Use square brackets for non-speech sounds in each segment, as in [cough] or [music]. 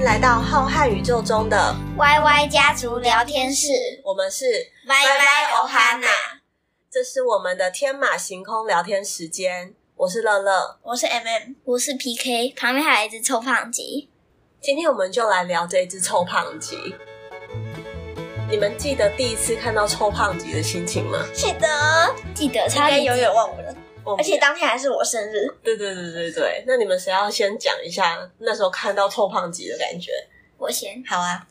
迎来到浩瀚宇宙中的 YY 家族聊天室。我们是 YY Ohana，这是我们的天马行空聊天时间。我是乐乐，我是 MM，我是 PK，旁边还有一只臭胖吉。今天我们就来聊这一只臭胖吉。你们记得第一次看到臭胖吉的心情吗？记得，记得，应该永远忘不了。我而且当天还是我生日。对对对对对，那你们谁要先讲一下那时候看到臭胖吉的感觉？我先。好啊，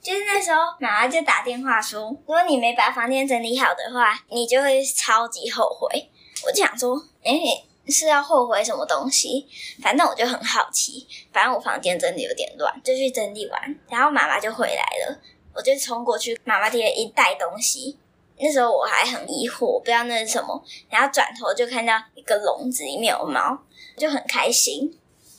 就是那时候妈妈就打电话说，如果你没把房间整理好的话，你就会超级后悔。我就想说，哎、欸，是要后悔什么东西？反正我就很好奇，反正我房间真的有点乱，就去整理完，然后妈妈就回来了，我就冲过去，妈妈提了一袋东西。那时候我还很疑惑，我不知道那是什么，然后转头就看到一个笼子里面有猫，就很开心。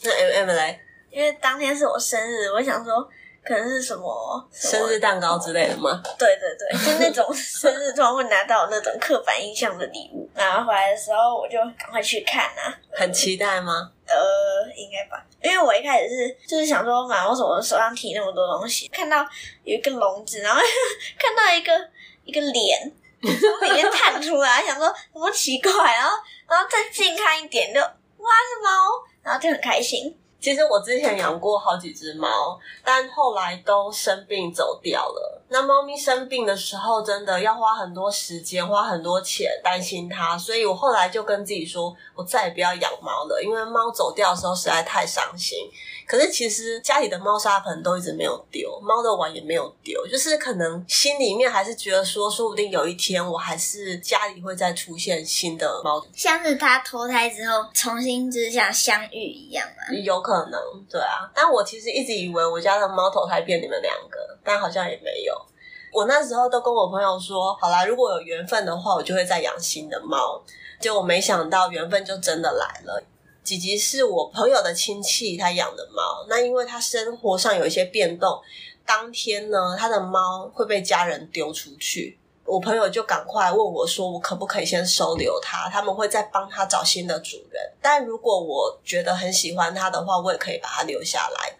那 M M 来，因为当天是我生日，我想说可能是什么，生日蛋糕之类的吗？对对对，就那种 [laughs] 生日突然会拿到那种刻板印象的礼物。拿回来的时候，我就赶快去看啊。很期待吗？呃，应该吧，因为我一开始是就是想说，妈，为什么我手上提那么多东西？看到有一个笼子，然后 [laughs] 看到一个。一个脸从里面探出来，想说什么奇怪，然后然后再近看一点就，就哇是猫，然后就很开心。其实我之前养过好几只猫，但后来都生病走掉了。那猫咪生病的时候，真的要花很多时间，花很多钱担心它，所以我后来就跟自己说，我再也不要养猫了，因为猫走掉的时候实在太伤心。可是其实家里的猫砂盆都一直没有丢，猫的碗也没有丢，就是可能心里面还是觉得说，说不定有一天我还是家里会再出现新的猫，像是它脱胎之后重新就是像相遇一样啊，有可可能，对啊。但我其实一直以为我家的猫投胎变你们两个，但好像也没有。我那时候都跟我朋友说，好啦，如果有缘分的话，我就会再养新的猫。结果没想到缘分就真的来了。吉吉是我朋友的亲戚，他养的猫。那因为他生活上有一些变动，当天呢，他的猫会被家人丢出去。我朋友就赶快问我说：“我可不可以先收留他？他们会再帮他找新的主人。但如果我觉得很喜欢他的话，我也可以把他留下来。”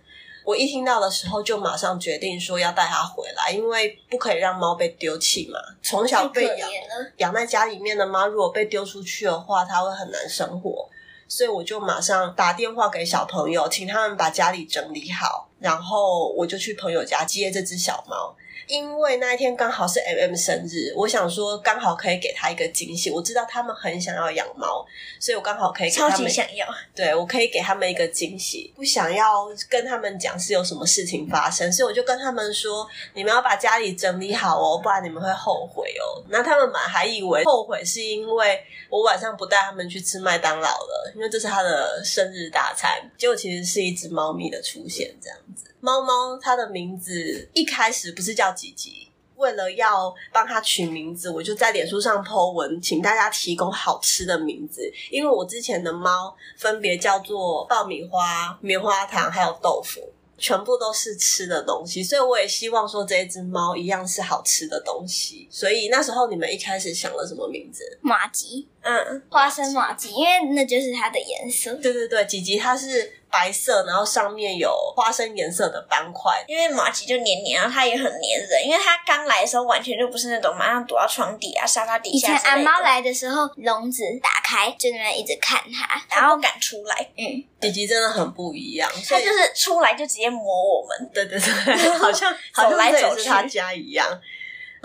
我一听到的时候，就马上决定说要带他回来，因为不可以让猫被丢弃嘛。从小被养养在家里面的猫，如果被丢出去的话，它会很难生活。所以我就马上打电话给小朋友，请他们把家里整理好，然后我就去朋友家接这只小猫。因为那一天刚好是 MM 生日，我想说刚好可以给他一个惊喜。我知道他们很想要养猫，所以我刚好可以给他们超级想要。对，我可以给他们一个惊喜，不想要跟他们讲是有什么事情发生，所以我就跟他们说：你们要把家里整理好哦，不然你们会后悔哦。那他们满还以为后悔是因为我晚上不带他们去吃麦当劳了，因为这是他的生日大餐。结果其实是一只猫咪的出现，这样子。猫猫它的名字一开始不是叫吉吉，为了要帮它取名字，我就在脸书上 po 文，请大家提供好吃的名字。因为我之前的猫分别叫做爆米花、棉花糖，还有豆腐。全部都是吃的东西，所以我也希望说这一只猫一样是好吃的东西。所以那时候你们一开始想了什么名字？马吉，嗯，花生马吉，因为那就是它的颜色。对对对，吉吉它是白色，然后上面有花生颜色的斑块。因为马吉就黏黏，然后它也很黏人。因为它刚来的时候完全就不是那种马上躲到床底啊、沙发底下。以前阿猫来的时候，笼子打开就那边一直看它，然后不敢出来。嗯，吉吉真的很不一样，它就是出来就直接磨我们。对对对，好像好像这也是他家一样。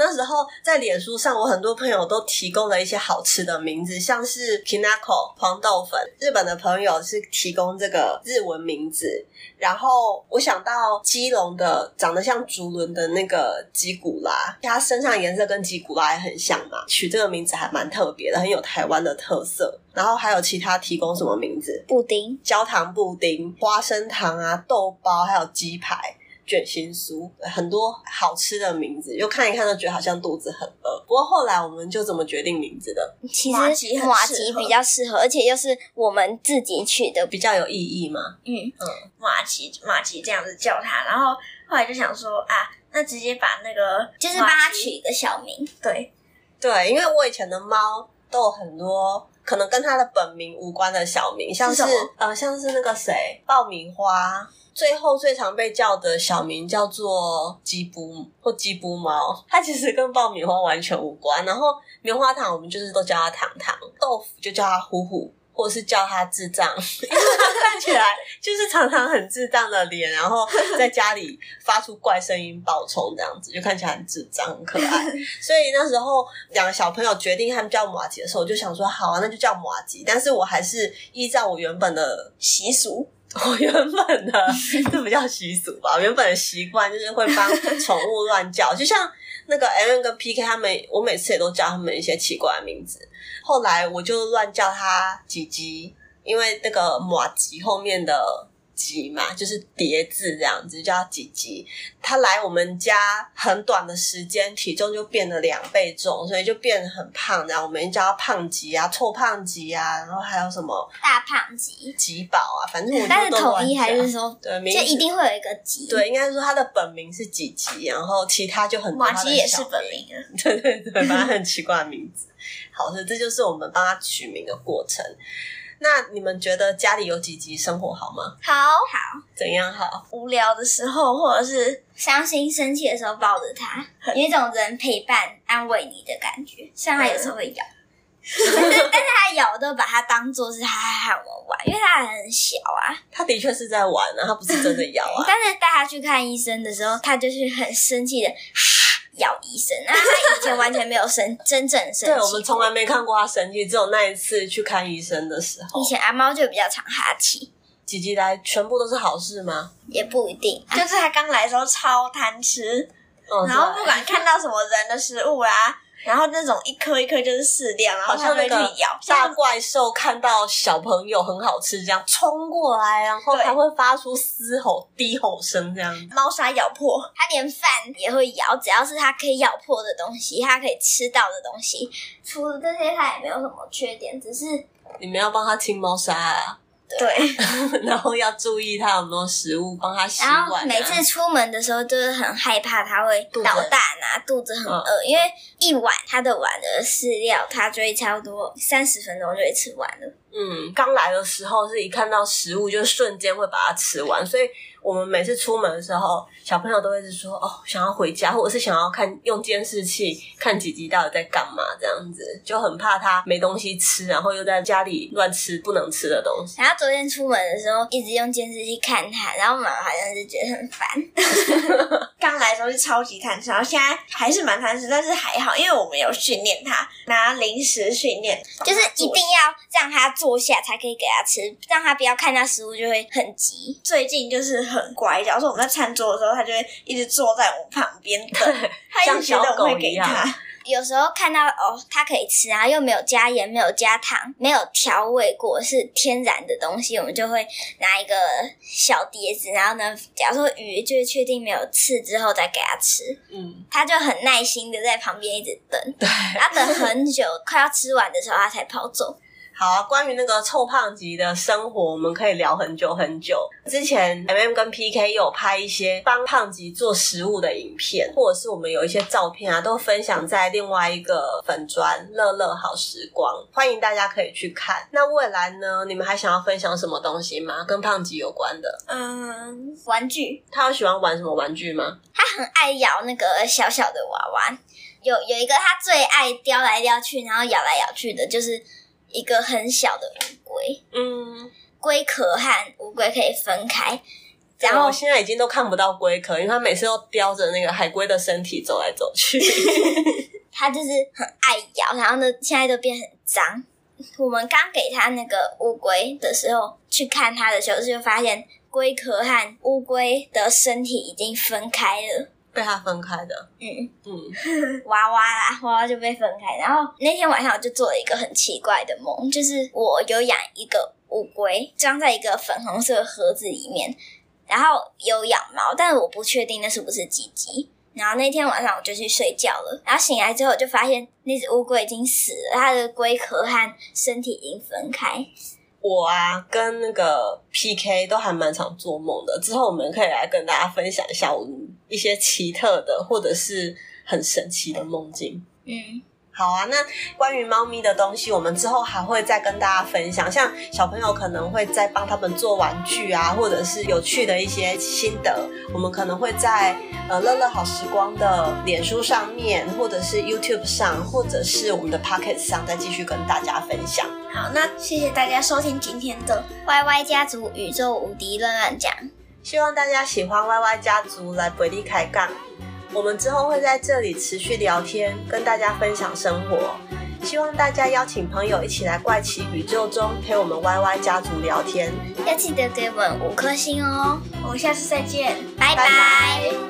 那时候在脸书上，我很多朋友都提供了一些好吃的名字，像是 Kinako 黄豆粉，日本的朋友是提供这个日文名字。然后我想到基隆的长得像竹轮的那个吉古拉，它身上颜色跟吉古拉也很像嘛，取这个名字还蛮特别的，很有台湾的特色。然后还有其他提供什么名字？布丁、焦糖布丁、花生糖啊、豆包，还有鸡排。卷心酥，很多好吃的名字，又看一看都觉得好像肚子很饿。不过后来我们就怎么决定名字的？其实马吉比较适合，而且又是我们自己取的，比较有意义嘛。嗯嗯，马吉马吉这样子叫他，然后后来就想说啊，那直接把那个就是帮他取一个小名。对对，因为我以前的猫都有很多可能跟他的本名无关的小名，像是，呃，像是那个谁，爆米花。最后最常被叫的小名叫做鸡布或鸡布猫，它其实跟爆米花完全无关。然后棉花糖我们就是都叫它糖糖，豆腐就叫它呼呼，或是叫他智障，[laughs] 因为他看起来就是常常很智障的脸，然后在家里发出怪声音爆冲这样子，就看起来很智障很可爱。[laughs] 所以那时候两个小朋友决定他们叫马吉的时候，我就想说好啊，那就叫马吉。但是我还是依照我原本的习俗。我原本的 [laughs] 这不叫习俗吧？原本的习惯就是会帮宠物乱叫，就像那个 M 跟 PK 他们，我每次也都叫他们一些奇怪的名字。后来我就乱叫他吉吉，因为那个马吉后面的。吉嘛，就是叠字这样子，叫吉吉。他来我们家很短的时间，体重就变了两倍重，所以就变得很胖。然后我们叫他胖吉啊，臭胖吉啊，然后还有什么大胖吉、吉宝啊，反正我但是统一还是说，对，名就一定会有一个吉。对，应该说他的本名是吉吉，然后其他就很多麻吉也是本名啊。[laughs] 对对对，反正很奇怪的名字。好，的这就是我们帮他取名的过程。那你们觉得家里有几集生活好吗？好好，怎样好？无聊的时候，或者是伤心生气的时候，抱着它，[laughs] 有一种人陪伴、安慰你的感觉。虽然它有时候会咬，[laughs] 但是但是它咬都把它当做是它还和我玩，因为它很小啊。它的确是在玩啊，它不是真的咬啊。[laughs] 但是带它去看医生的时候，它就是很生气的。咬医生，那 [laughs] 他以前完全没有生真正生气。对，我们从来没看过他生气，只有那一次去看医生的时候。以前阿猫就比较常哈气。几集来全部都是好事吗？也不一定，就是他刚来的时候超贪吃，哦、然后不管看到什么人的食物啊。然后那种一颗一颗就是适量，然后它会去咬。大怪兽看到小朋友很好吃，这样冲过来，然后还会发出嘶吼、低吼声，这样。猫砂咬破，它连饭也会咬，只要是它可以咬破的东西，它可以吃到的东西。除了这些，它也没有什么缺点，只是你们要帮它清猫砂啊。对，[laughs] 然后要注意它有没有食物，帮它洗碗。然后每次出门的时候，就是很害怕它会捣蛋啊，肚子很饿，嗯，因为一碗它的碗的饲料，它就会差不多三十分钟就会吃完了。嗯，刚来的时候是一看到食物就瞬间会把它吃完，所以。我们每次出门的时候，小朋友都会是说：“哦，想要回家，或者是想要看用监视器看姐姐到底在干嘛，这样子就很怕他没东西吃，然后又在家里乱吃不能吃的东西。”然后昨天出门的时候，一直用监视器看他，然后妈妈好像是觉得很烦。刚来的时候是超级贪吃，然后现在还是蛮贪吃，但是还好，因为我们有训练他拿零食训练，就是一定要让他坐下才可以给他吃，让他不要看到食物就会很急。最近就是。很乖，假如说我们在餐桌的时候，他就会一直坐在我们旁边等，[laughs] 他一直觉得我们会给他。有时候看到哦，它可以吃啊，又没有加盐，没有加糖，没有调味过，是天然的东西，我们就会拿一个小碟子，然后呢，假如说鱼，就是确定没有刺之后再给它吃。嗯，它就很耐心的在旁边一直等，对，他等很久，快要吃完的时候，它才跑走。好啊，关于那个臭胖吉的生活，我们可以聊很久很久。之前 MM 跟 PK 有拍一些帮胖吉做食物的影片，或者是我们有一些照片啊，都分享在另外一个粉砖乐乐好时光，欢迎大家可以去看。那未来呢，你们还想要分享什么东西吗？跟胖吉有关的？嗯，玩具。他有喜欢玩什么玩具吗？他很爱咬那个小小的娃娃，有有一个他最爱叼来叼去，然后咬来咬去的，就是。一个很小的乌龟，嗯，龟壳和乌龟可以分开。然后我现在已经都看不到龟壳，因为它每次都叼着那个海龟的身体走来走去。[laughs] 它就是很爱咬，然后呢，现在都变很脏。我们刚给它那个乌龟的时候，去看它的时候，就发现龟壳和乌龟的身体已经分开了。被他分开的，嗯嗯，[laughs] 娃娃啦，娃娃就被分开。然后那天晚上我就做了一个很奇怪的梦，就是我有养一个乌龟，装在一个粉红色盒子里面，然后有养猫，但是我不确定那是不是吉吉。然后那天晚上我就去睡觉了，然后醒来之后我就发现那只乌龟已经死了，它的龟壳和身体已经分开。我啊，跟那个 PK 都还蛮常做梦的。之后我们可以来跟大家分享一下我们一些奇特的或者是很神奇的梦境。嗯，好啊，那关于猫咪的东西，我们之后还会再跟大家分享。像小朋友可能会在帮他们做玩具啊，或者是有趣的一些心得，我们可能会在呃乐乐好时光的脸书上面，或者是 YouTube 上，或者是我们的 Pocket 上，再继续跟大家分享。好，那谢谢大家收听今天的 YY 家族宇宙无敌乱乱讲。希望大家喜欢 YY 家族来不离开杠。我们之后会在这里持续聊天，跟大家分享生活。希望大家邀请朋友一起来怪奇宇宙中陪我们 YY 家族聊天。要记得给我们五颗星哦！我们下次再见，拜拜。拜拜。